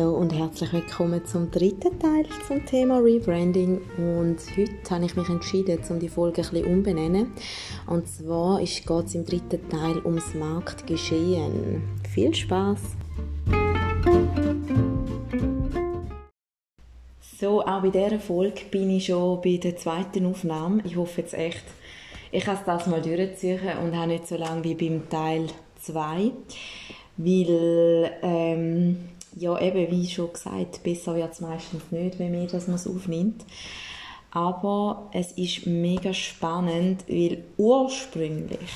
Hallo und herzlich willkommen zum dritten Teil zum Thema Rebranding. Und heute habe ich mich entschieden, um die Folge ein bisschen umbenennen. Und zwar geht es im dritten Teil ums Marktgeschehen. Viel Spaß! So, auch bei dieser Folge bin ich schon bei der zweiten Aufnahme. Ich hoffe jetzt echt, ich kann es das mal durchziehen und habe nicht so lange wie beim Teil 2. Weil, ähm, ja, eben, wie schon gesagt, besser wird es meistens nicht, wenn man das aufnimmt. Aber es ist mega spannend, weil ursprünglich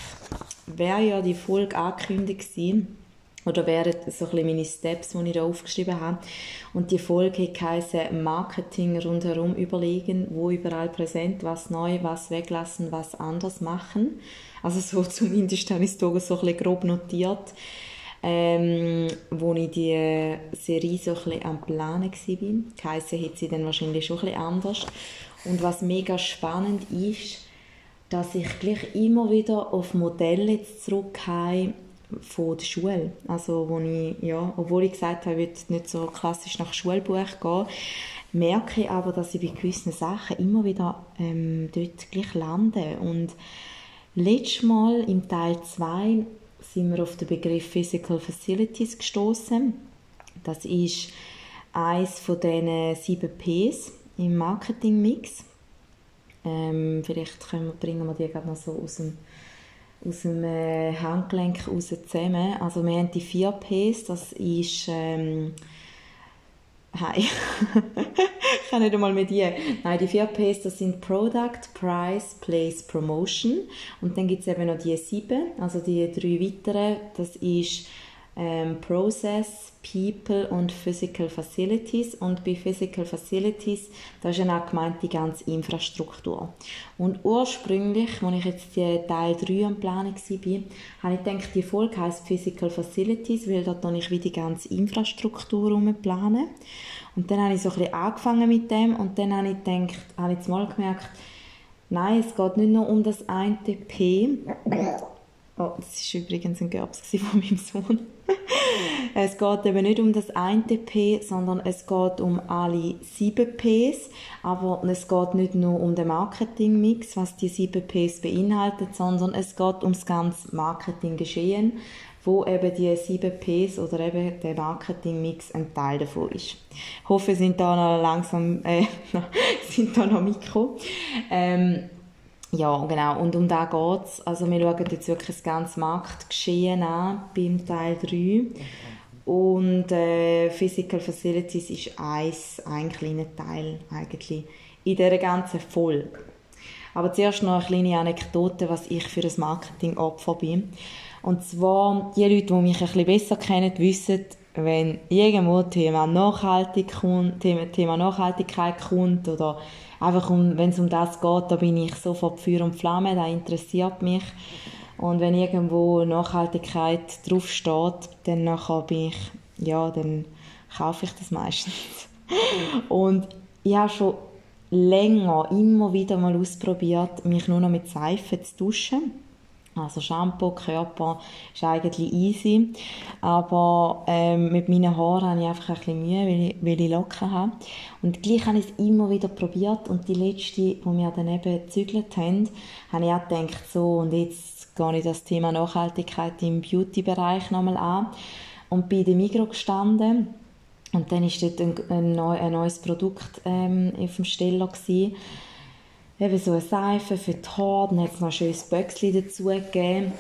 wäre ja die Folge angekündigt gewesen, oder wären so ein bisschen meine Steps, die ich da aufgeschrieben habe. Und die Folge heisst Marketing rundherum überlegen, wo überall präsent, was neu, was weglassen, was anders machen. Also so zumindest habe ich es so ein bisschen grob notiert, ähm, wo ich die Serie so ein bisschen am Planen war. Geheissen hätte sie dann wahrscheinlich schon ein anders. Und was mega spannend ist, dass ich gleich immer wieder auf Modelle zurückgehe, von der Schule. Also, wo ich, ja, obwohl ich gesagt habe, ich will nicht so klassisch nach Schulbuch gehen, merke ich aber, dass ich bei gewissen Sachen immer wieder ähm, dort gleich lande. Und letztes Mal im Teil 2 sind wir auf den Begriff Physical Facilities gestoßen. Das ist eines von diesen sieben Ps im Marketing-Mix. Ähm, vielleicht können bringen wir die gerade noch so aus dem aus dem äh, Handgelenk raus zusammen. Also wir haben die vier Ps, das ist ähm, Hi. ich kann nicht einmal mit dir. Nein, die vier Ps, das sind Product, Price, Place, Promotion. Und dann gibt es eben noch die sieben, also die drei weiteren. Das ist ähm, Process, People und Physical Facilities. Und bei Physical Facilities, da ist ja auch gemeint die ganze Infrastruktur. Und ursprünglich, als ich jetzt die Teil 3 am Planen war, habe ich gedacht, die Folge heisst Physical Facilities, weil dort ich wie die ganze Infrastruktur planen. Und dann habe ich so ein bisschen angefangen mit dem und dann habe ich gedacht, habe ich mal gemerkt, nein, es geht nicht nur um das eine P, Oh, das war übrigens ein Gerbs von meinem Sohn. Es geht eben nicht um das eine P, sondern es geht um alle sieben Ps. Aber es geht nicht nur um den Marketingmix, was die sieben Ps beinhaltet, sondern es geht um das ganze Marketinggeschehen, wo eben die sieben Ps oder eben der Marketingmix ein Teil davon ist. Ich hoffe, sind da noch langsam, äh, sind da noch Mikro. Ähm, ja, genau. Und um da geht es. Also wir schauen jetzt wirklich das ganze Marktgeschehen an beim Teil 3. Und äh, Physical Facilities ist eins, ein kleiner Teil eigentlich in dieser ganzen Folge. Aber zuerst noch eine kleine Anekdote, was ich für ein Marketing-Opfer bin. Und zwar, die Leute, die mich ein bisschen besser kennen, wissen, wenn irgendwo Thema, Nachhaltig kommt, Thema, Nachhaltigkeit kommt oder einfach um, wenn es um das geht, da bin ich sofort Feuer und Flamme, das interessiert mich. Und wenn irgendwo Nachhaltigkeit draufsteht, dann nachher bin ich, ja, dann kaufe ich das meistens. und ich habe schon länger immer wieder mal ausprobiert, mich nur noch mit Seife zu duschen also Shampoo, Körper ist eigentlich easy. Aber ähm, mit meinen Haaren habe ich einfach ein bisschen Mühe, weil ich, weil ich Locken habe. Und gleich habe ich es immer wieder probiert. Und die letzte, die wir dann eben gezügelt haben, habe ich auch gedacht, so, und jetzt gehe ich das Thema Nachhaltigkeit im Beauty-Bereich nochmal an. Und bin in der Migros gestanden. Und dann war dort ein, ein, neues Produkt ähm, auf dem Steller. Gewesen eben so eine Seife für die Haare, dann hat es noch ein schönes Böckchen dazu gegeben,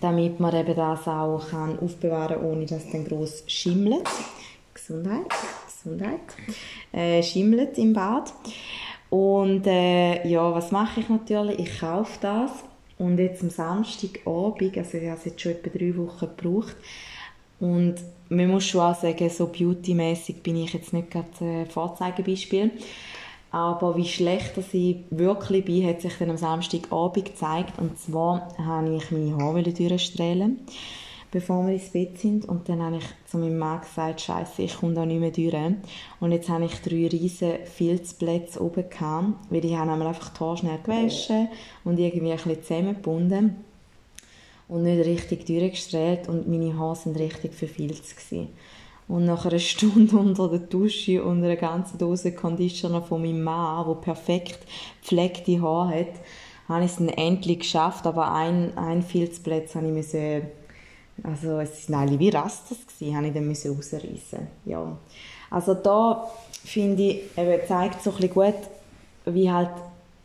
damit man eben das auch kann aufbewahren kann, ohne dass es dann gross schimmelt. Gesundheit, Gesundheit. Äh, schimmelt im Bad. Und äh, ja, was mache ich natürlich? Ich kaufe das und jetzt am Samstagabend, also ich habe es jetzt schon etwa drei Wochen gebraucht, und man muss schon auch sagen, so beautymäßig bin ich jetzt nicht gerade ein Vorzeigebeispiel. Aber wie schlecht dass ich wirklich bin, hat sich dann am Samstagabend gezeigt. Und zwar habe ich meine Haare durchstrahlen bevor wir ins Bett sind. Und dann habe ich zu meinem Mann gesagt, Scheiße, ich komme da nicht mehr durch. Und jetzt habe ich drei riesige Filzplätze oben gehabt, weil ich habe einfach die Haare schnell gewaschen und irgendwie ein bisschen zusammengebunden und nicht richtig durchgestrahlt und meine Haare sind richtig verfilzt gewesen. Und nach einer Stunde unter der Dusche und einer ganzen Dose Conditioner von meinem Mann, der perfekt gepflegte Haare hat, habe ich es endlich geschafft, aber ein, ein Filzplatz habe ich müssen, also es sind alle wie Rastas habe ich dann müssen rausreißen. Ja. Also da finde ich, eben, zeigt so ein gut, wie halt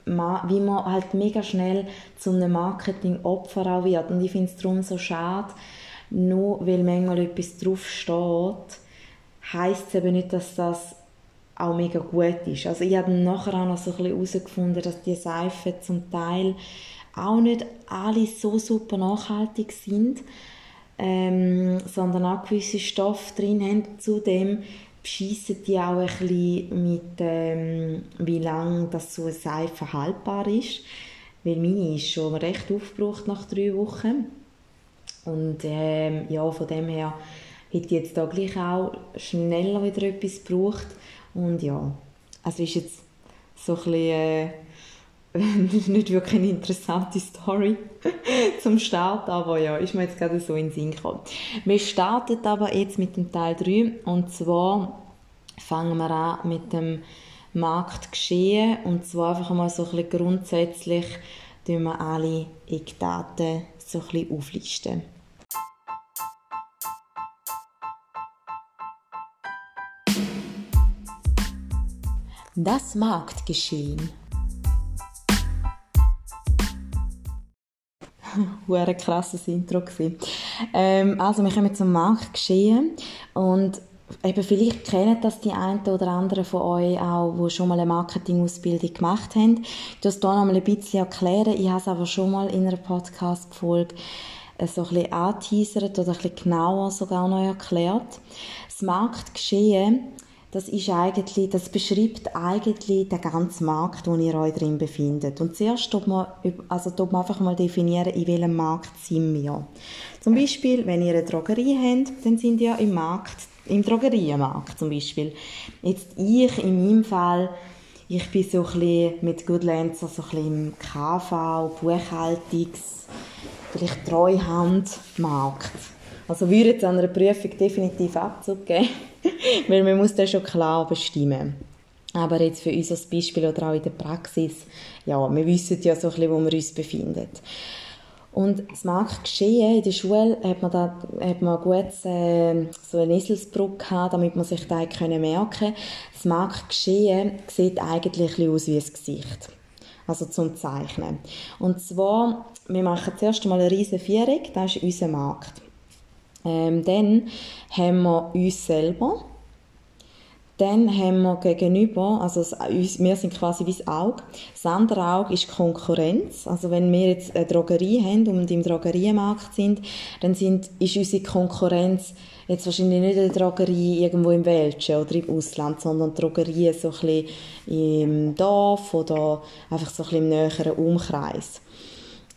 wie man halt mega schnell zu einem Marketing-Opfer auch wird. Und ich finde es darum so schade, nur weil manchmal etwas draufsteht, heisst es eben nicht, dass das auch mega gut ist. Also ich habe nachher auch noch so ein bisschen herausgefunden, dass die Seifen zum Teil auch nicht alle so super nachhaltig sind, ähm, sondern auch gewisse Stoffe drin haben. Zudem beschissen die auch ein bisschen mit, ähm, wie lange so eine Seife haltbar ist. Weil meine ist schon recht aufgebraucht nach drei Wochen. Und ähm, ja, von dem her hätte ich jetzt da gleich auch schneller wieder etwas gebraucht. Und ja, also ist jetzt so ein bisschen, äh, nicht wirklich eine interessante Story zum Start, aber ja, ist mir jetzt gerade so in den Sinn gekommen. Wir starten aber jetzt mit dem Teil 3 und zwar fangen wir an mit dem Marktgeschehen und zwar einfach mal so ein bisschen grundsätzlich wir alle Eckdaten so ein bisschen auflisten. Das Marktgeschehen. ein krasses Intro ähm, also wir kommen zum Marktgeschehen und eben vielleicht kennen das die einen oder anderen von euch auch, die schon mal eine Marketingausbildung gemacht haben. Ich das hier noch mal ein bisschen erklären. Ich habe es aber schon mal in einer Podcast-Folge äh, so ein bisschen oder ein bisschen genauer sogar noch erklärt. Das Marktgeschehen das ist eigentlich, das beschreibt eigentlich den ganzen Markt, wo ihr euch drin befindet. Und zuerst tut man, also tut man einfach mal definieren, in welchem Markt sind wir. Zum Beispiel, wenn ihr eine Drogerie habt, dann sind ihr im Markt, im Drogeriemarkt zum Beispiel. Jetzt ich, in meinem Fall, ich bin so ein bisschen mit Goodlancer so ein bisschen im KV, Buchhaltungs, vielleicht Treuhandmarkt. Also würde jetzt an einer Prüfung definitiv Abzug geben. Weil man muss das schon klar bestimmen. Aber jetzt für uns als Beispiel oder auch in der Praxis, ja, wir wissen ja so ein bisschen, wo wir uns befinden. Und das Marktgeschehen in der Schule hat man da hat man gut äh, so eine Eselsbrücke gehabt, damit man sich da können merken Das Marktgeschehen sieht eigentlich ein aus wie ein Gesicht. Also zum Zeichnen. Und zwar, wir machen zuerst einmal eine riesige Vierung, das ist unser Markt. Ähm, dann haben wir uns selber. Dann haben wir gegenüber, also wir sind quasi wie das Auge. Das andere Auge ist Konkurrenz. Also wenn wir jetzt eine Drogerie haben und im Drogeriemarkt sind, dann sind, ist unsere Konkurrenz jetzt wahrscheinlich nicht eine Drogerie irgendwo im Welschen oder im Ausland, sondern Drogerie so ein bisschen im Dorf oder einfach so ein bisschen im näheren Umkreis.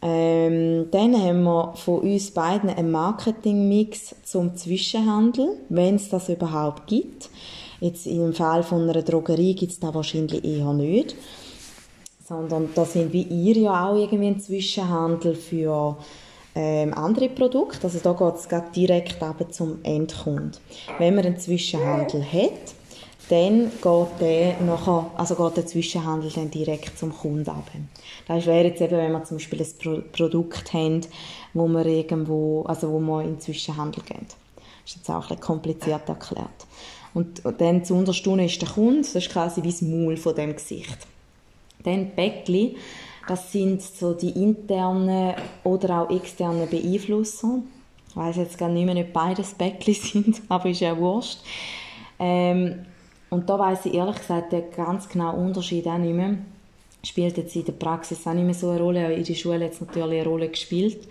Ähm, dann haben wir von uns beiden einen Marketingmix zum Zwischenhandel, wenn es das überhaupt gibt. Jetzt im Fall von einer Drogerie gibt es das wahrscheinlich eher nicht. Sondern da sind wie ihr ja auch irgendwie ein Zwischenhandel für ähm, andere Produkte. Also da geht es direkt eben zum Endkunden. Wenn man einen Zwischenhandel hat, dann geht der, nachher, also geht der Zwischenhandel dann direkt zum Kunden ab. Das wäre jetzt eben, wenn wir zum Beispiel ein Pro Produkt haben, wo wir irgendwo, also wo wir in den Zwischenhandel gehen. Das ist jetzt auch ein kompliziert erklärt. Und, dann zu unterstunden ist der Kunde, das ist quasi wie das Maul von dem Gesicht. Dann Bäckli, das sind so die internen oder auch externen Beeinflusser. Ich weiss jetzt gar nicht mehr, ob beides Bäckli sind, aber ist ja wurscht. Ähm, und da weiß ich ehrlich gesagt den ganz genauen Unterschied auch nicht mehr. Spielt jetzt in der Praxis auch nicht mehr so eine Rolle, in der Schule hat es natürlich eine Rolle gespielt.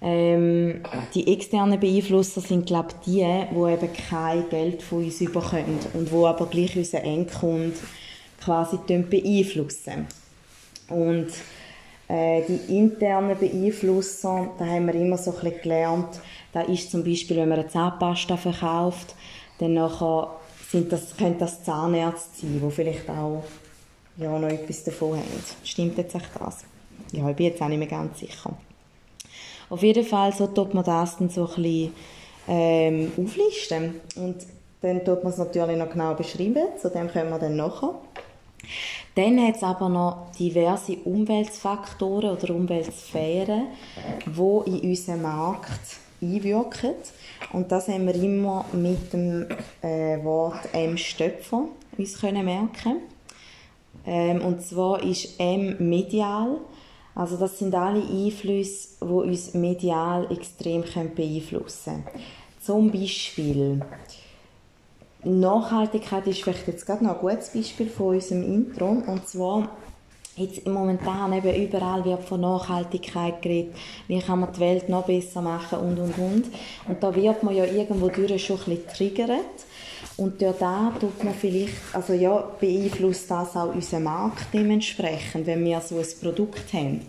Ähm, die externen Beeinflusser sind, glaube ich, die, die eben kein Geld von uns bekommen und die aber gleich unseren Endkunden quasi beeinflussen. Und äh, die internen Beeinflusser, da haben wir immer so ein bisschen gelernt, da ist zum Beispiel, wenn man eine Zahnpasta verkauft, dann nachher sind das, können das Zahnärzte sein, die vielleicht auch ja, noch etwas davon haben. Stimmt jetzt das? Ja, ich bin jetzt auch nicht mehr ganz sicher. Auf jeden Fall so tut man das dann so ein bisschen ähm, auflisten. Und dann tut man es natürlich noch genau beschreiben, zu dem kommen wir dann nachher. Dann hat es aber noch diverse Umweltfaktoren oder Umweltsphären, die in unseren Markt einwirken. Und das haben wir immer mit dem äh, Wort M. Stöpfer uns können merken. Ähm, und zwar ist M medial. Also das sind alle Einflüsse, die uns medial extrem beeinflussen können. Zum Beispiel Nachhaltigkeit ist vielleicht jetzt gerade noch ein gutes Beispiel von unserem Intro. Und zwar, jetzt momentan eben überall wird von Nachhaltigkeit geredet. Wie kann man die Welt noch besser machen und, und, und. Und da wird man ja irgendwo durch schon ein bisschen triggert. Und durch da tut man vielleicht, also ja, beeinflusst das auch unseren Markt dementsprechend, wenn wir so ein Produkt haben.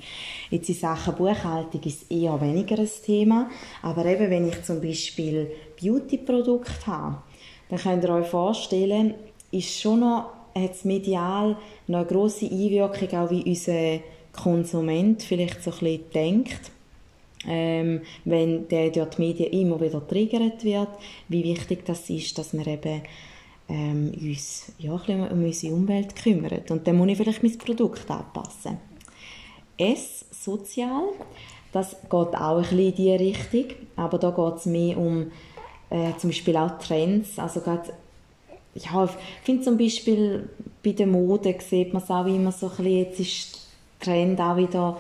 Jetzt in Sachen Buchhaltung ist eher weniger ein Thema, aber eben wenn ich zum Beispiel Beauty-Produkte habe, dann könnt ihr euch vorstellen, ist schon noch, hat medial noch eine grosse Einwirkung, auch wie unser Konsument vielleicht so ein bisschen denkt. Ähm, wenn der durch die Medien immer wieder triggert wird, wie wichtig das ist, dass wir eben ähm, uns ja, ein um unsere Umwelt kümmern. Und dann muss ich vielleicht mein Produkt anpassen. S, sozial, das geht auch ein bisschen in diese Richtung, aber da geht es mehr um äh, zum Beispiel auch Trends, also gerade ich finde zum Beispiel bei der Mode sieht man es auch immer so ein bisschen, jetzt ist der Trend auch wieder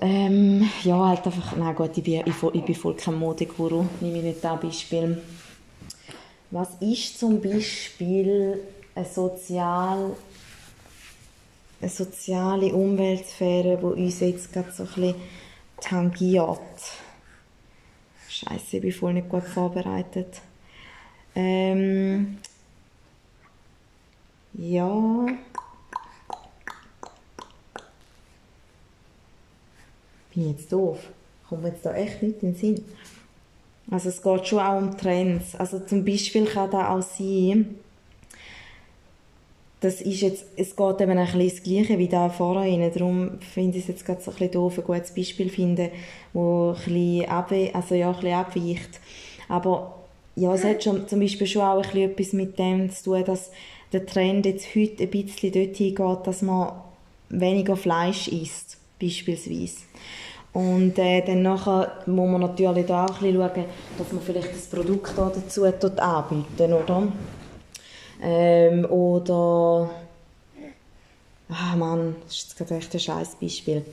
ähm, ja, halt einfach, nein gut, ich bin, ich, ich bin voll kein Modeguru, nehme ich nicht das Beispiel. Was ist zum Beispiel eine, sozial, eine soziale Umweltsphäre, die uns jetzt gerade so ein bisschen tangiert? Scheiße, ich bin voll nicht gut vorbereitet. Ähm, ja. Bin ich jetzt doof? Kommt mir jetzt da echt nicht in den Sinn? Also es geht schon auch um Trends. Also zum Beispiel kann da auch sein, das ist jetzt, es geht eben ein bisschen das Gleiche wie da vorhin. Darum finde ich es jetzt gerade so ein bisschen doof, ein gutes Beispiel finden, wo ein bisschen, abwe also ja, ein bisschen abweicht. Aber ja, es hat schon, zum Beispiel schon auch ein etwas mit dem zu tun, dass der Trend jetzt heute ein bisschen dorthin geht, dass man weniger Fleisch isst, beispielsweise. Und äh, dann nachher muss man natürlich da auch ein bisschen schauen, dass man vielleicht das Produkt dazu anbieten, oder? Ähm, oder. Ah Mann, das ist jetzt echt ein scheiß Beispiel.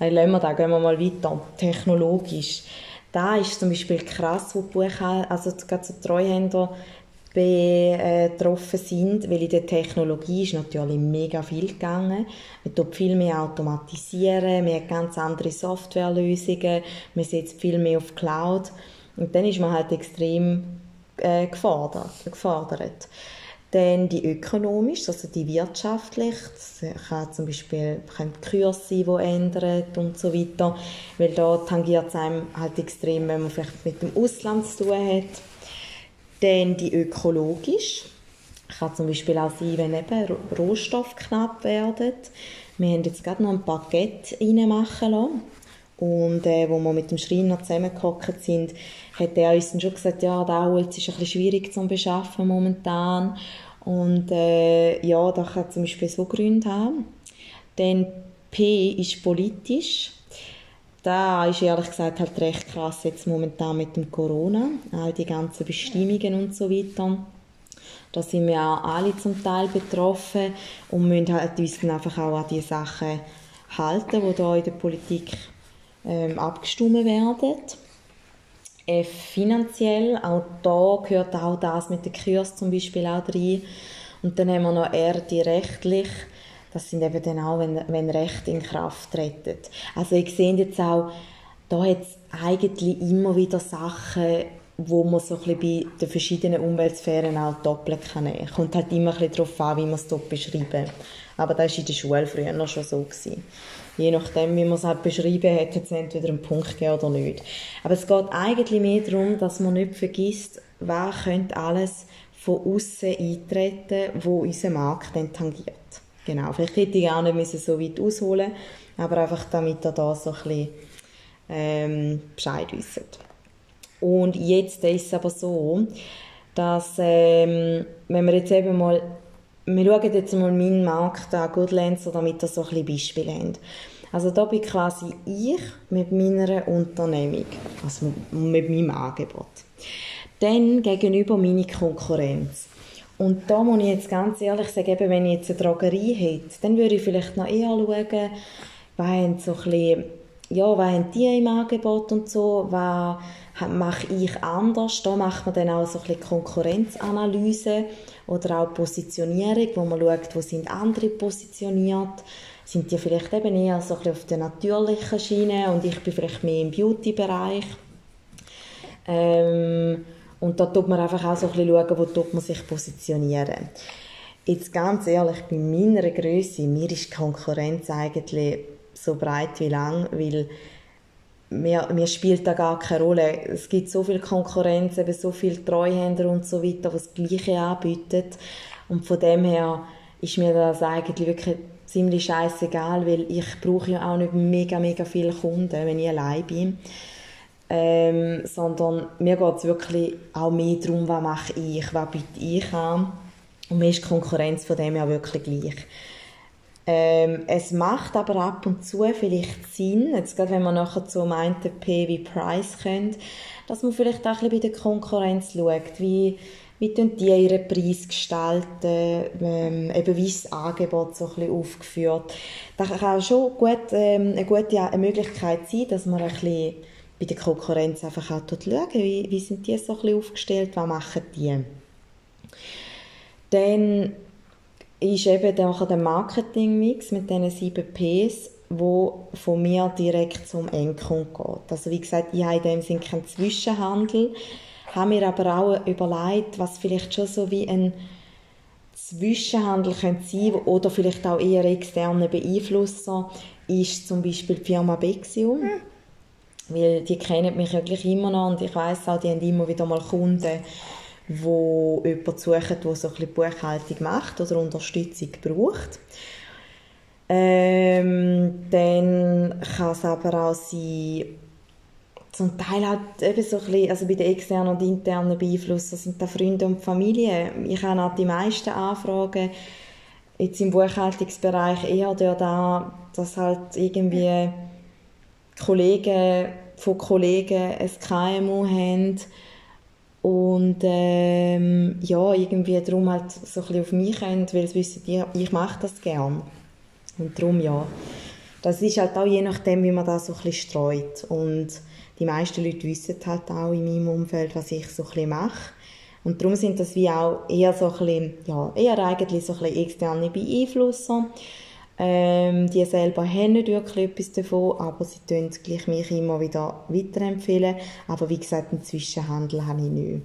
Äh, lassen wir da, gehen wir mal weiter. Technologisch. Da ist zum Beispiel krass, wo die Buchhalter, also gerade so Treuhänder betroffen sind, weil in der Technologie ist natürlich mega viel gegangen. Man tut viel mehr automatisieren, man hat ganz andere Softwarelösungen, man setzt viel mehr auf Cloud und dann ist man halt extrem äh, gefordert. gefordert. Dann die ökonomisch, also die wirtschaftlich. Das kann zum Beispiel können Kurse sein, die ändern und so weiter. Weil da tangiert es einem halt extrem, wenn man vielleicht mit dem Ausland zu tun hat. Dann die ökologisch. Kann zum Beispiel auch sein, wenn eben Rohstoffe knapp werden. Wir haben jetzt gerade noch ein Paket reinmachen lassen. Und äh, wo wir mit dem Schreiner zusammengehockt sind, hat er uns dann schon gesagt, ja, der Holz ist ein bisschen schwierig zu beschaffen momentan. Und äh, ja, das kann zum Beispiel so Gründe haben. Dann P ist politisch. Da ist ehrlich gesagt halt recht krass jetzt momentan mit dem Corona, all die ganzen Bestimmungen und so weiter. Da sind wir auch alle zum Teil betroffen und müssen halt uns dann einfach auch an die Sachen halten, die da in der Politik ähm, abgestimmt werden. F finanziell, auch da gehört auch das mit den Kurs zum Beispiel auch rein. Und dann haben wir noch R, die rechtlich. Das sind eben dann auch, wenn, wenn Recht in Kraft treten. Also ich sehe jetzt auch, da hat es eigentlich immer wieder Sachen, wo man so ein bei den verschiedenen Umweltsphären auch doppelt kann nehmen. Kommt halt immer ein darauf an, wie man es dort beschreiben. Aber das war in der Schule früher noch schon so. Gewesen je nachdem, wie man es halt beschrieben hat, hat es entweder einen Punkt gegeben oder nicht. Aber es geht eigentlich mehr darum, dass man nicht vergisst, wer könnte alles von außen eintreten, wo unser Markt dann tangiert. Genau, vielleicht hätte ich auch nicht so weit ausholen aber einfach damit ihr da so ein bisschen ähm, Bescheid wisst. Und jetzt ist es aber so, dass, ähm, wenn wir jetzt eben mal, wir schauen jetzt mal meinen Markt an, Goodlands, damit wir so ein bisschen Beispiele haben. Also da bin quasi ich mit meiner Unternehmung, also mit meinem Angebot. Dann gegenüber meine Konkurrenz. Und da muss ich jetzt ganz ehrlich sagen, eben, wenn ich jetzt eine Drogerie hätte, dann würde ich vielleicht noch eher schauen, was haben so ein bisschen, ja, was haben die im Angebot und so, was mache ich anders. Da macht man dann auch so ein bisschen Konkurrenzanalyse oder auch Positionierung, wo man schaut, wo sind andere positioniert. Sind die vielleicht eben eher so ein bisschen auf der natürlichen Schiene und ich bin vielleicht mehr im Beauty-Bereich. Ähm, und da tut man einfach auch so ein bisschen schauen, wo tut man sich positionieren. Jetzt ganz ehrlich, bei meiner Größe, mir ist die Konkurrenz eigentlich so breit wie lang, weil mir, mir spielt da gar keine Rolle. Es gibt so viel Konkurrenz, eben so viele Treuhänder und so weiter, die das Gleiche anbieten. Und von dem her ist mir das eigentlich wirklich ziemlich scheißegal, weil ich brauche ja auch nicht mega, mega viele Kunden, wenn ich allein bin. Ähm, sondern mir geht es wirklich auch mehr darum, was mache ich, was biete ich an. Und mir ist die Konkurrenz von dem ja wirklich gleich. Ähm, es macht aber ab und zu vielleicht Sinn, jetzt gerade wenn man nachher zum einen P wie Price können, dass man vielleicht auch ein bisschen bei der Konkurrenz schaut, wie, wie die ihren Preis gestalten, ähm, eben wie das Angebot so ein bisschen aufgeführt. Das kann schon gut, ähm, eine gute eine Möglichkeit sein, dass man ein bisschen bei der Konkurrenz einfach auch schaut, wie, wie sind die so ein bisschen aufgestellt, was machen die. Dann ist eben nachher der Marketingmix mit diesen sieben Ps, wo von mir direkt zum Endkunden geht. Also wie gesagt, ich habe in dem Sinne keinen Zwischenhandel, habe mir aber auch überlegt, was vielleicht schon so wie ein Zwischenhandel könnte sein oder vielleicht auch eher externe Beeinflusser ist zum Beispiel die Firma Bexium. Mhm. Weil die kennen mich wirklich immer noch und ich weiß auch, die haben immer wieder mal Kunden, wo jemanden suchen, der so ein Buchhaltung macht oder Unterstützung braucht. Ähm, dann kann es aber auch sein, zum Teil halt eben so ein bisschen, also bei den externen und internen Beeinflussern sind da Freunde und Familie. Ich habe auch die meisten Anfragen jetzt im Buchhaltungsbereich eher da, dass halt irgendwie Kollegen von Kollegen ein KMU haben und ähm, ja, irgendwie darum halt so ein bisschen auf mich haben, weil sie wissen, ich, ich mache das gern. Und darum ja. Das ist halt auch je nachdem, wie man das so ein bisschen streut. Und die meisten Leute wissen halt auch in meinem Umfeld, was ich so ein bisschen mache. Und darum sind das wie auch eher so ein bisschen, ja, eher eigentlich so ein bisschen externe Beeinflusser. Ähm, die selber haben nicht wirklich etwas davon, aber sie tun gleich mich immer wieder weiterempfehlen. Aber wie gesagt, einen Zwischenhandel habe ich nicht.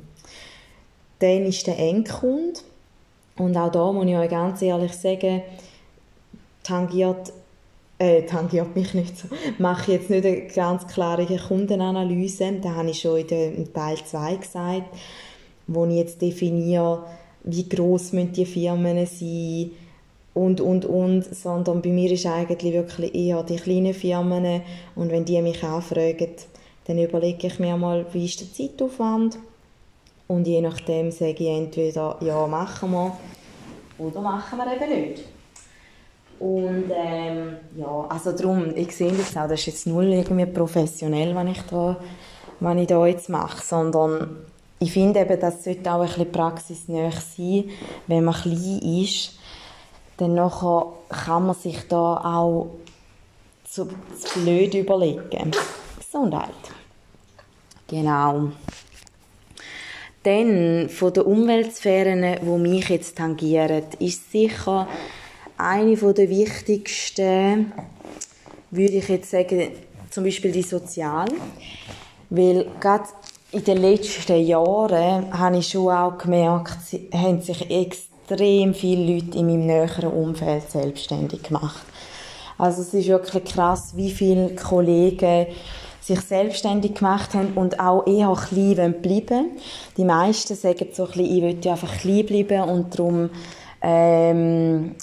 Dann ist der Endkunde. Und auch da muss ich euch ganz ehrlich sagen, tangiert, äh, tangiert mich nicht so. Mache ich jetzt nicht eine ganz klare Kundenanalyse. Da habe ich schon in der, Teil 2 gesagt, wo ich jetzt definiere, wie groß müssen die Firmen sein und, und, und, sondern bei mir ist eigentlich wirklich eher die kleinen Firmen. Und wenn die mich anfragen, dann überlege ich mir mal, wie ist der Zeitaufwand? Und je nachdem sage ich entweder, ja, machen wir oder machen wir eben nicht. Und ähm, ja, also darum, ich sehe das auch, das ist jetzt null irgendwie professionell, was ich da, was ich da jetzt mache, sondern ich finde eben, das sollte auch ein bisschen praxisnah sein, wenn man klein ist, dann kann man sich da auch zu, zu blöd überlegen. Gesundheit. Genau. Dann von den Umweltsphären, die mich jetzt tangieren, ist sicher eine der wichtigsten, würde ich jetzt sagen, zum Beispiel die Sozial. Weil gerade in den letzten Jahren habe ich schon auch gemerkt, haben sich extrem extrem viele Leute in meinem näheren Umfeld selbstständig gemacht. Also es ist wirklich krass, wie viele Kollegen sich selbstständig gemacht haben und auch eher klein bleiben Die meisten sagen so ein bisschen, ich will einfach klein bleiben und darum ähm,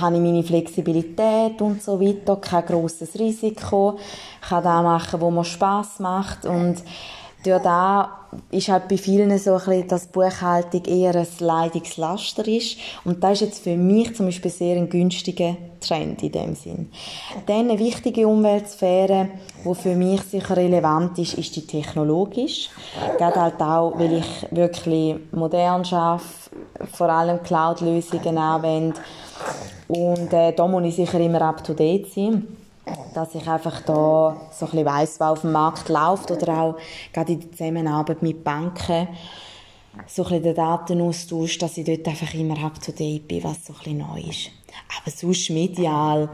habe ich meine Flexibilität und so weiter, kein grosses Risiko, kann das machen, wo mir Spass macht und durch da ist halt bei vielen so ein dass Buchhaltung eher ein Leidungslaster ist. Und das ist jetzt für mich zum Beispiel sehr ein günstiger Trend in dem Sinn. Dann eine wichtige Umweltsphäre, die für mich sicher relevant ist, ist die technologisch. Gerade halt auch, weil ich wirklich modern arbeite, vor allem Cloud-Lösungen anwende. Und äh, da muss ich sicher immer up-to-date sein dass ich einfach da so ein bisschen weiss, was auf dem Markt läuft oder auch gerade in der Zusammenarbeit mit Banken so ein bisschen den Datenaustausch, dass ich dort einfach immer up to date bin, was so ein bisschen neu ist. Aber sonst medial,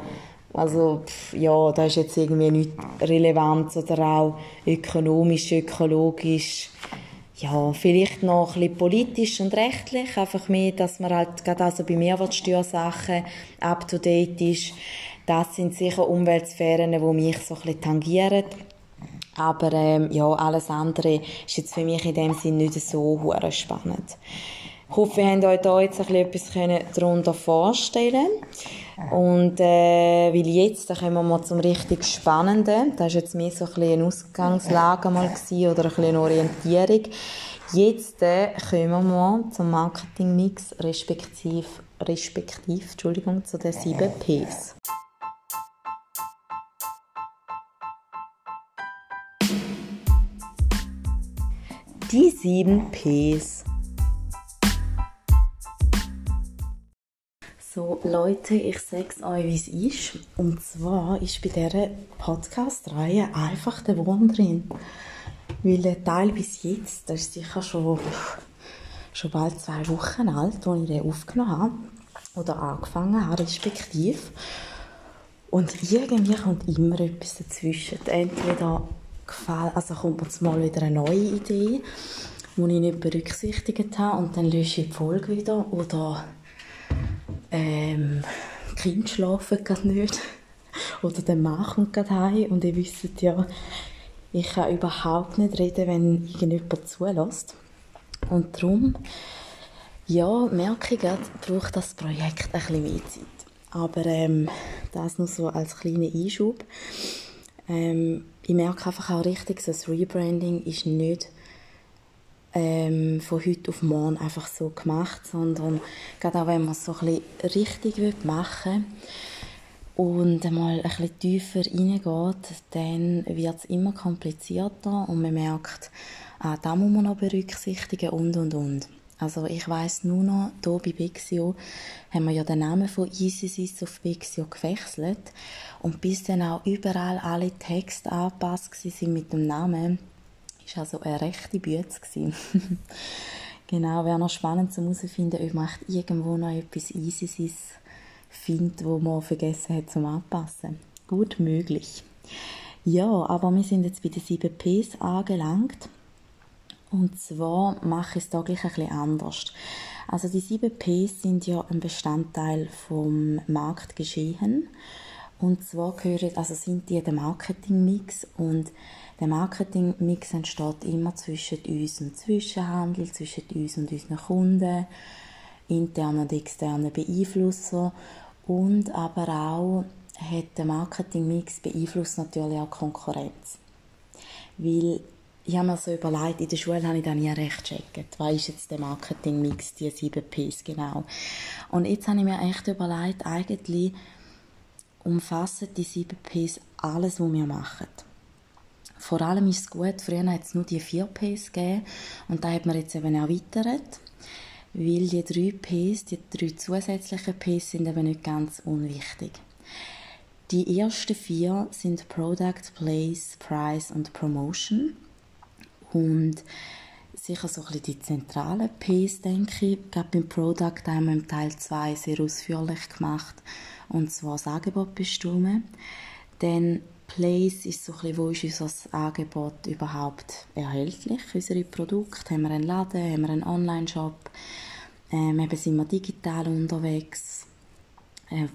also ja, da ist jetzt irgendwie nicht relevant oder auch ökonomisch, ökologisch, ja, vielleicht noch ein bisschen politisch und rechtlich, einfach mehr, dass man halt gerade also bei Mehrwertsteuersachen up to date ist das sind sicher Umweltsphären, die mich so ein tangieren. Aber ähm, ja, alles andere ist jetzt für mich in dem Sinn nicht so spannend. Ich hoffe, wir haben euch da jetzt ein bisschen etwas darunter vorstellen Und äh, weil jetzt dann kommen wir mal zum richtig Spannenden. Das war jetzt mehr so ein eine Ausgangslage mal gewesen, oder ein eine Orientierung. Jetzt äh, kommen wir mal zum Marketingmix respektiv, respektiv Entschuldigung, zu den sieben Ps. Die sieben Ps. So, Leute, ich sag's euch, wie es ist. Und zwar ist bei dieser Podcast-Reihe einfach der Wurm drin. Weil der Teil bis jetzt, das ist sicher schon, schon bald zwei Wochen alt, als ich den aufgenommen habe. Oder angefangen habe, respektive. Und irgendwie kommt immer etwas dazwischen. Entweder gefällt, also kommt jetzt mal wieder eine neue Idee, die ich nicht berücksichtigt habe und dann lösche ich die Folge wieder oder ähm, Kinder schlafen gerade nicht oder der Mann kommt gerade heim und ihr wisst ja, ich kann überhaupt nicht reden, wenn irgendjemand zulässt. Und darum, ja, merke ich gerade, braucht das Projekt ein bisschen mehr Zeit. Aber ähm, das nur so als kleiner Einschub. Ähm, ich merke einfach auch richtig, das Rebranding ist nicht ähm, von heute auf morgen einfach so gemacht, sondern gerade auch wenn man es so ein bisschen richtig machen will und einmal ein bisschen tiefer reingeht, dann wird es immer komplizierter und man merkt, ah, da muss man noch berücksichtigen und und und. Also ich weiß nur noch, hier bei Bixio haben wir ja den Namen von EasySys auf Bixio gewechselt und bis dann auch überall alle Texte angepasst sind mit dem Namen, ist also eine rechte Bütze Genau, wäre noch spannend zu herausfinden, ob man irgendwo noch etwas EasySys findet, wo man vergessen hat zum Anpassen. Gut möglich. Ja, aber wir sind jetzt bei den 7 Ps angelangt. Und zwar mache ich es da gleich ein bisschen anders. Also die 7 Ps sind ja ein Bestandteil vom Marktgeschehen. Und zwar gehören, also sind die der Marketingmix und der Marketingmix entsteht immer zwischen uns und Zwischenhandel, zwischen uns und unseren Kunden, internen und externen Beeinflusser und aber auch hat der Marketingmix beeinflusst natürlich auch Konkurrenz. Weil ich habe mir so überlegt, in der Schule habe ich dann nie recht gecheckt. Was ist jetzt der Marketingmix, die 7 Ps genau? Und jetzt habe ich mir echt überlegt, eigentlich umfassen die 7 Ps alles, was wir machen. Vor allem ist es gut, früher hat es nur die 4 Ps gegeben und da hat man jetzt eben erweitert, weil die 3 Ps, die drei zusätzlichen Ps sind eben nicht ganz unwichtig. Die ersten vier sind Product, Place, Price und Promotion. Und sicher so ein bisschen die zentralen Ps, denke ich. Gerade beim Product wir im Teil 2 sehr ausführlich gemacht. Und zwar das Angebot bestimmen. Dann Place ist so ein bisschen, wo ist unser Angebot überhaupt erhältlich, unsere Produkte. Haben wir einen Laden, haben wir einen Online-Shop, ähm, eben sind wir digital unterwegs, äh,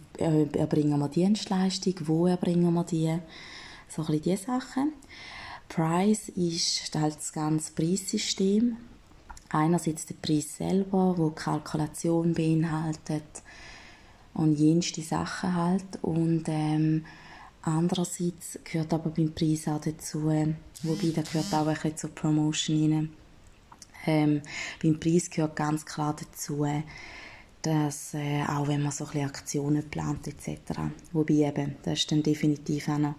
erbringen wir Dienstleistung, wo erbringen wir die, so ein bisschen diese Sachen. Price ist halt das ganze Preissystem. Einerseits der Preis selber, wo Kalkulation beinhaltet und jenste Sachen halt und ähm, Andererseits gehört aber beim Preis auch dazu, wobei da gehört auch ein bisschen zur Promotion rein. Ähm, beim Preis gehört ganz klar dazu, dass äh, auch wenn man so ein bisschen Aktionen plant etc. Wobei eben, das ist dann definitiv auch noch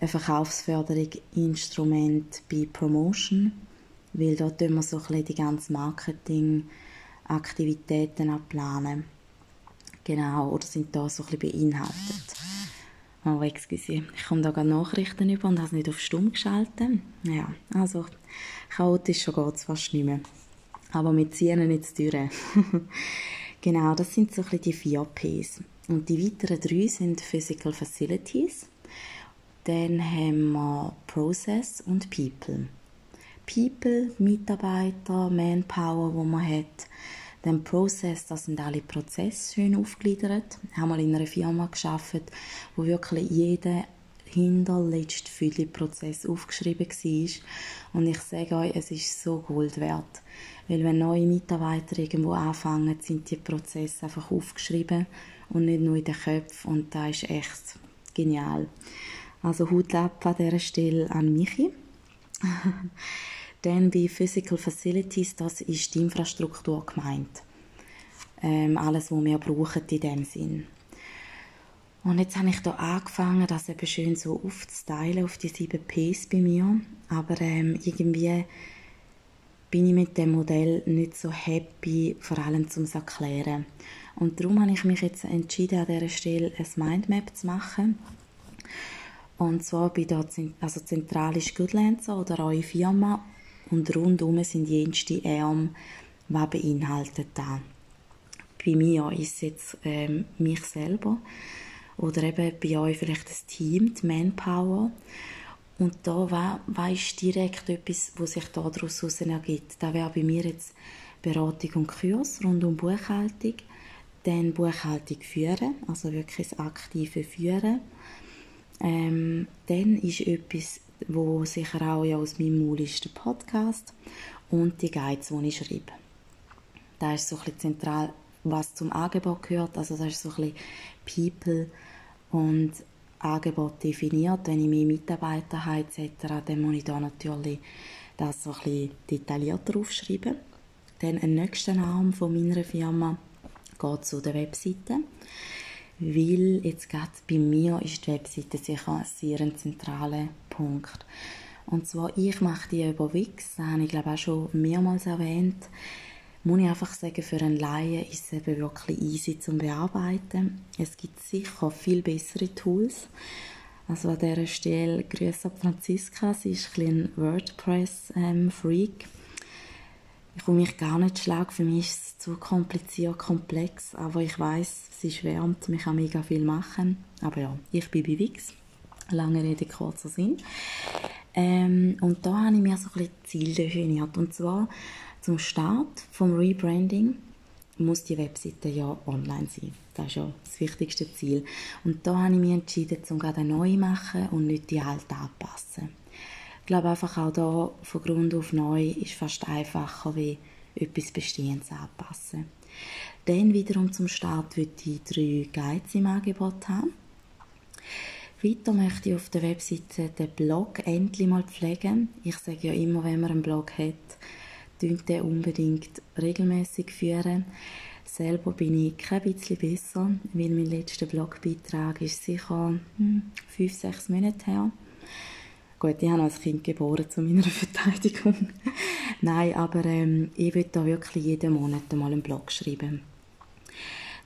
ein Verkaufsförderung Instrument bei Promotion, weil dort wir so ein die ganzen Marketingaktivitäten abplanen. Genau, oder sind da so ein beinhaltet. Oh, excuse, ich komme da gerade Nachrichten über und habe es nicht auf Stumm geschaltet. Ja, also chaotisch schon geht es fast nicht mehr. Aber wir ziehen die Türen. genau, das sind so ein die vier Ps. Und die weiteren drei sind Physical Facilities. Dann haben wir Process und People. People, Mitarbeiter, Manpower, wo man hat. Dann Process, das sind alle Prozesse schön aufgegliedert. Ich habe mal in einer Firma geschafft, wo wirklich jeder hinterletzte Fülle-Prozess aufgeschrieben war. Und ich sage euch, es ist so Gold wert. Weil wenn neue Mitarbeiter irgendwo anfangen, sind die Prozesse einfach aufgeschrieben und nicht nur in den Köpfen. Und das ist echt genial. Also Hut ab an dieser Stelle an Michi. Dann bei Physical Facilities, das ist die Infrastruktur gemeint. Ähm, alles, was wir brauchen in dem Sinn. Und jetzt habe ich hier angefangen, das eben schön so aufzuteilen auf die sieben Ps bei mir. Aber ähm, irgendwie bin ich mit dem Modell nicht so happy, vor allem zum erklären. Und darum habe ich mich jetzt entschieden, an dieser Stelle ein Mindmap zu machen. Und zwar bei der also zentral ist Goodlancer oder eure Firma und rundum sind jenste Arme, was beinhaltet da. Bei mir ist es jetzt ähm, mich selber oder eben bei euch vielleicht das Team, die Manpower. Und da war, ist direkt etwas, was sich daraus ergibt. Da wäre bei mir jetzt Beratung und Kurs rund um Buchhaltung, dann Buchhaltung führen, also wirklich das aktive Führen. Ähm, dann ist etwas, wo sicher auch aus meinem Maul ist, der Podcast und die Guides, die ich schreibe. Da ist so ein zentral, was zum Angebot gehört, also das ist so ein bisschen People und Angebot definiert. Wenn ich mehr Mitarbeiter habe etc., dann muss ich da natürlich das so ein detaillierter aufschreiben. Dann ein nächster Arm von meiner Firma geht zu der Webseite, weil jetzt gerade bei mir ist die Webseite sicher ein sehr zentraler Punkt. Und zwar, ich mache die über Wix, das habe ich glaube auch schon mehrmals erwähnt muss ich einfach sagen, für einen Laien ist es eben wirklich easy zum Bearbeiten. Es gibt sicher viel bessere Tools. Also an dieser Stelle Grüße an Franziska, sie ist ein, WordPress-Freak. Ich komme mich gar nicht schlag, für mich ist es zu kompliziert, komplex, aber ich weiß, sie schwärmt, man kann mega viel machen. Aber ja, ich bin bei Wix. Lange Rede, kurzer Sinn. Ähm, und da habe ich mir so ein bisschen Ziel definiert. Und zwar zum Start vom Rebranding muss die Webseite ja online sein. Das ist ja das wichtigste Ziel. Und da habe ich mich entschieden, um gerade neu zu machen und nicht die alte anpassen. Ich glaube einfach auch da von Grund auf neu ist fast einfacher, wie etwas Bestehendes anpassen. Dann wiederum zum Start würde ich drei Guides im Angebot haben. Weiter möchte ich auf der Webseite den Blog endlich mal pflegen. Ich sage ja immer, wenn man einen Blog hat, den unbedingt regelmäßig führen. Selber bin ich kein bisschen besser, weil mein letzter Blogbeitrag ist sicher hm, fünf, sechs Monate her. Gut, ich habe als Kind geboren, zu meiner Verteidigung. Nein, aber ähm, ich will da wirklich jeden Monat mal einen Blog schreiben.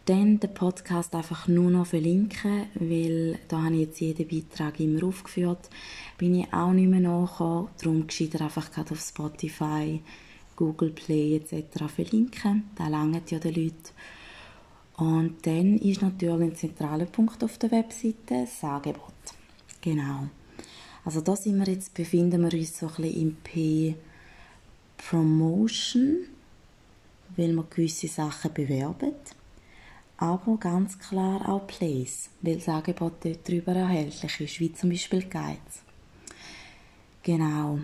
Dann den Podcast einfach nur noch verlinken, weil da habe ich jetzt jeden Beitrag immer aufgeführt. Bin ich auch nicht mehr nachgekommen, darum gescheiter einfach gerade auf Spotify Google Play etc. verlinken. Das langt ja den Leuten. Und dann ist natürlich ein zentraler Punkt auf der Webseite das Angebot. Genau. Also da sind wir jetzt, befinden wir uns so ein im P Promotion, weil wir gewisse Sachen bewerben. Aber ganz klar auch Place, weil das Angebot dort drüber erhältlich ist, wie zum Beispiel Guides. Genau.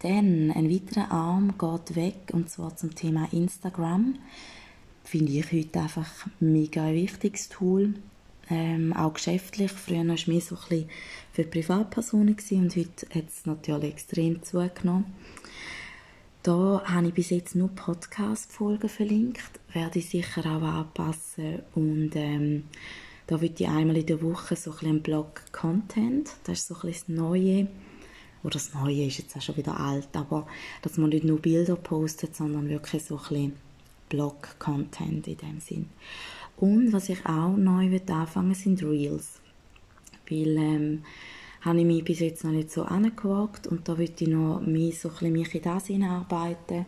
Dann ein weiterer Arm geht weg und zwar zum Thema Instagram. Finde ich heute einfach ein mega wichtiges Tool. Ähm, auch geschäftlich. Früher war es mehr so ein bisschen für Privatpersonen gewesen, und heute hat es natürlich extrem zugenommen. Da habe ich bis jetzt nur Podcast-Folgen verlinkt, werde ich sicher auch anpassen und ähm, da wird ich einmal in der Woche so ein bisschen Blog-Content, das ist so ein bisschen das Neue, oder das Neue ist jetzt auch schon wieder alt, aber dass man nicht nur Bilder postet, sondern wirklich so ein bisschen Blog-Content in dem Sinn. Und was ich auch neu anfangen sind Reels, weil ähm, habe ich mich bis jetzt noch nicht so angewagt und da würde ich noch mehr so ein mich in das hineinarbeiten,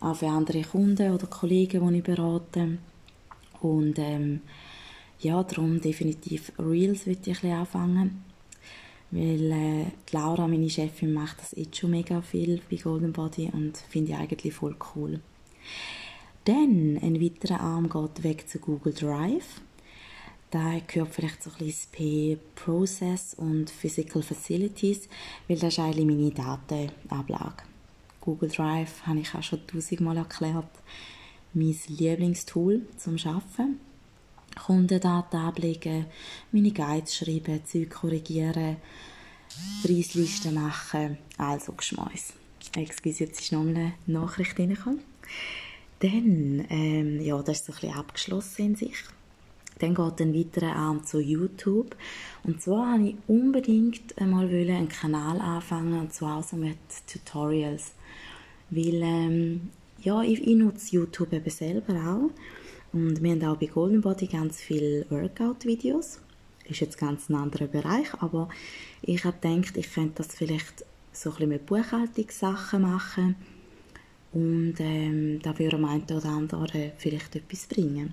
auch für andere Kunden oder Kollegen, die ich berate. Und ähm, ja, darum definitiv Reels würde ich ein anfangen, weil äh, Laura, meine Chefin, macht das jetzt schon mega viel bei Golden Body und finde ich eigentlich voll cool. Dann ein weiterer Arm geht weg zu Google Drive. Da gehört vielleicht so ein bisschen P Process und Physical Facilities, weil das ist eigentlich meine Datenablage. Google Drive habe ich auch schon tausendmal erklärt. Mein Lieblingstool zum Arbeiten. Kundendaten ablegen, meine Guides schreiben, Zeug korrigieren, Preislisten machen, also Geschmäus. Excuse, jetzt ist noch eine Nachricht reingekommen. Dann, ähm, ja, das ist so ein bisschen abgeschlossen in sich. Dann geht ein weiterer Arm zu YouTube. Und zwar wollte ich unbedingt einmal einen Kanal anfangen, und zwar also mit Tutorials. Weil, ähm, ja, ich, ich nutze YouTube eben selber auch. Und wir haben auch bei Golden Body ganz viele Workout-Videos. Ist jetzt ganz ein anderer Bereich, aber ich habe gedacht, ich könnte das vielleicht so ein bisschen mit Buchhaltungssachen machen. Und ähm, da würde am einen oder anderen vielleicht etwas bringen.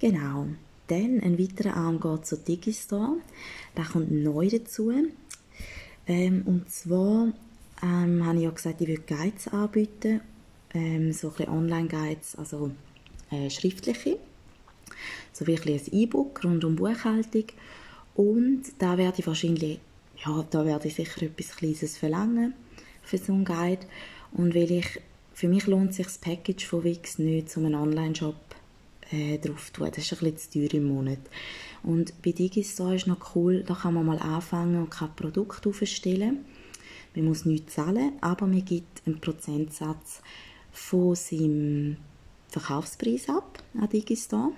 Genau. Dann ein weiterer Arm geht zu Digistore. Da kommt neu dazu. Ähm, und zwar ähm, habe ich ja gesagt, ich würde Guides anbieten. Ähm, so ein Online-Guides, also äh, schriftliche. So wie ein E-Book rund um Buchhaltung. Und da werde ich wahrscheinlich, ja, da werde ich sicher etwas Kleines verlangen für so einen Guide. Und weil ich, für mich lohnt sich das Package von Wix nicht, um einen Online-Shop äh, drauf tun. Das ist ein bisschen zu teuer im Monat. Und bei Digistore ist noch cool, da kann man mal anfangen und kann Produkte aufstellen. Man muss nichts zahlen, aber man gibt einen Prozentsatz von seinem Verkaufspreis ab an Digistore.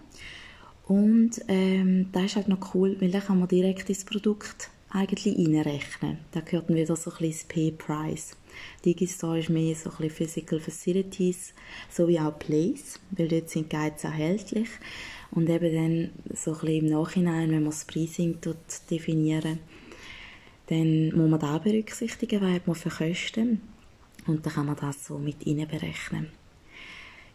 Und ähm, das ist halt noch cool, weil dann kann man direkt ins Produkt eigentlich reinrechnen. Da gehört dann wieder so ein bisschen das P-Price. Digistore ist mehr so ein bisschen Physical Facilities, sowie auch Place, weil dort sind Guides erhältlich. Und eben dann so ein bisschen im Nachhinein, wenn man das Pricing definieren dann muss man da berücksichtigen, was man für Kosten und dann kann man das so mit berechnen.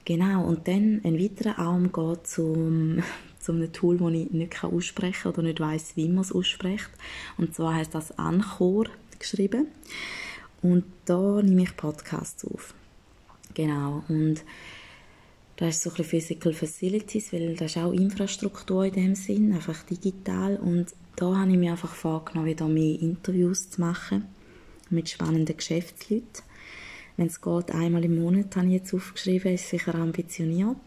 Genau, und dann ein weiterer Arm geht zum, zu einem Tool, das ich nicht aussprechen kann oder nicht weiß, wie man es ausspricht. Und zwar heißt das Anchor geschrieben. Und da nehme ich Podcasts auf. Genau. Und da ist so ein bisschen Physical Facilities, weil das ist auch Infrastruktur in dem Sinn, einfach digital. Und da habe ich mir einfach vorgenommen, wieder mehr Interviews zu machen mit spannenden Geschäftsleuten. Wenn es geht, einmal im Monat habe ich jetzt aufgeschrieben, ist sicher ambitioniert.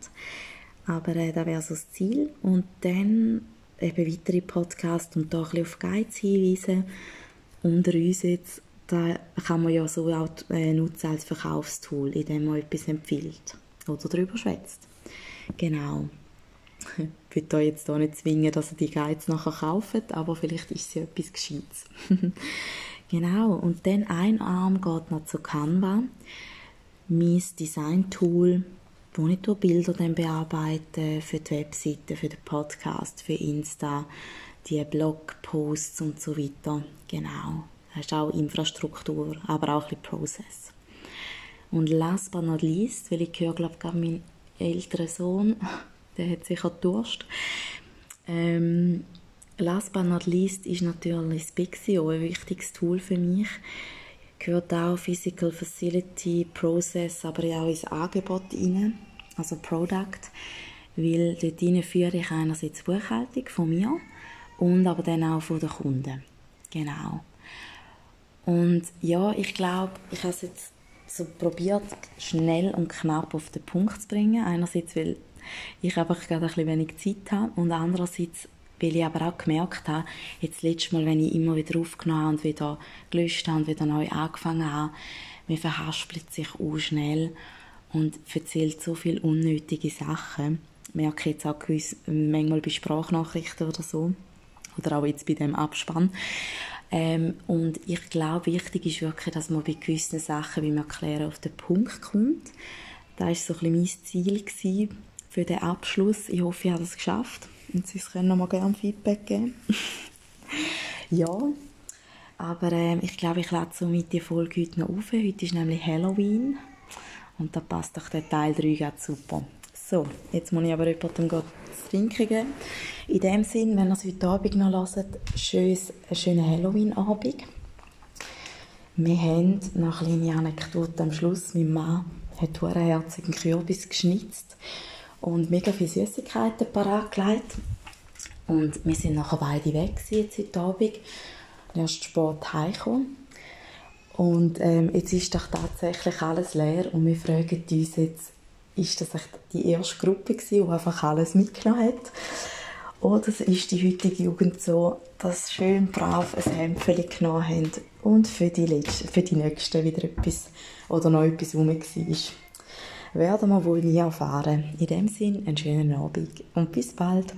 Aber äh, das wäre so das Ziel. Und dann eben weitere Podcasts und da ein bisschen auf Guides hinweisen. Unter uns jetzt da kann man ja so auch äh, nutzen als Verkaufstool, indem man etwas empfiehlt oder darüber schwätzt. Genau. Ich will euch jetzt hier nicht zwingen, dass ihr die Guides nachher kauft, aber vielleicht ist sie etwas Gescheites. genau, und dann ein Arm geht noch zu Canva, mein Design-Tool, wo ich Bilder dann bearbeite für die Webseite, für den Podcast, für Insta, die Blogposts und so weiter. Genau. Das ist auch Infrastruktur, aber auch ein bisschen Prozess. Und last but not least, weil ich höre, glaube ich, mein älterer Sohn, der hat sicher Durst. Ähm, last but not least ist natürlich das Pixio ein wichtiges Tool für mich. Gehört auch Physical Facility, Process, aber auch ins Angebot rein, also Product, weil dort führe ich einerseits Buchhaltung von mir und aber dann auch von den Kunden. Genau. Und ja, ich glaube, ich habe es jetzt so probiert, schnell und knapp auf den Punkt zu bringen. Einerseits, weil ich einfach gerade ein wenig Zeit habe und andererseits weil ich aber auch gemerkt habe, jetzt letztes Mal, wenn ich immer wieder aufgenommen habe und wieder gelöscht habe und wieder neu angefangen habe, man verhaspelt sich auch schnell und erzählt so viele unnötige Sachen. Merke ich jetzt auch gewiss, manchmal bei Sprachnachrichten oder so. Oder auch jetzt bei dem Abspann. Ähm, und ich glaube, wichtig ist wirklich, dass man bei gewissen Sachen, wie man erklären, auf den Punkt kommt. Das war so ein bisschen mein Ziel für den Abschluss. Ich hoffe, ich habe es geschafft. Und Sie können noch mal gerne Feedback geben. ja, aber äh, ich glaube, ich lade somit die Folge heute noch auf. Heute ist nämlich Halloween. Und da passt doch der Teil 3 ganz super. So, jetzt muss ich aber jemandem zu trinken geben. In dem Sinn, wenn ihr es heute Abend noch hört, schönes, einen schönen Halloween-Abend. Wir haben noch eine kleine Anekdote am Schluss. Mein Mann hat einen herzigen Kürbis geschnitzt und mega viele Süßigkeiten parat gelegt. Und wir sind nachher beide weg jetzt heute Abend. Erst spät heimgekommen. Und ähm, jetzt ist doch tatsächlich alles leer und wir fragen uns jetzt, ist das echt die erste Gruppe die einfach alles mitgenommen hat? Oder ist die heutige Jugend so, dass sie schön brav ein Hemdchen genommen haben und für die, Letzten, für die Nächsten wieder etwas oder noch etwas rum war? Werden wir wohl nie erfahren. In dem Sinn, einen schönen Abend und bis bald.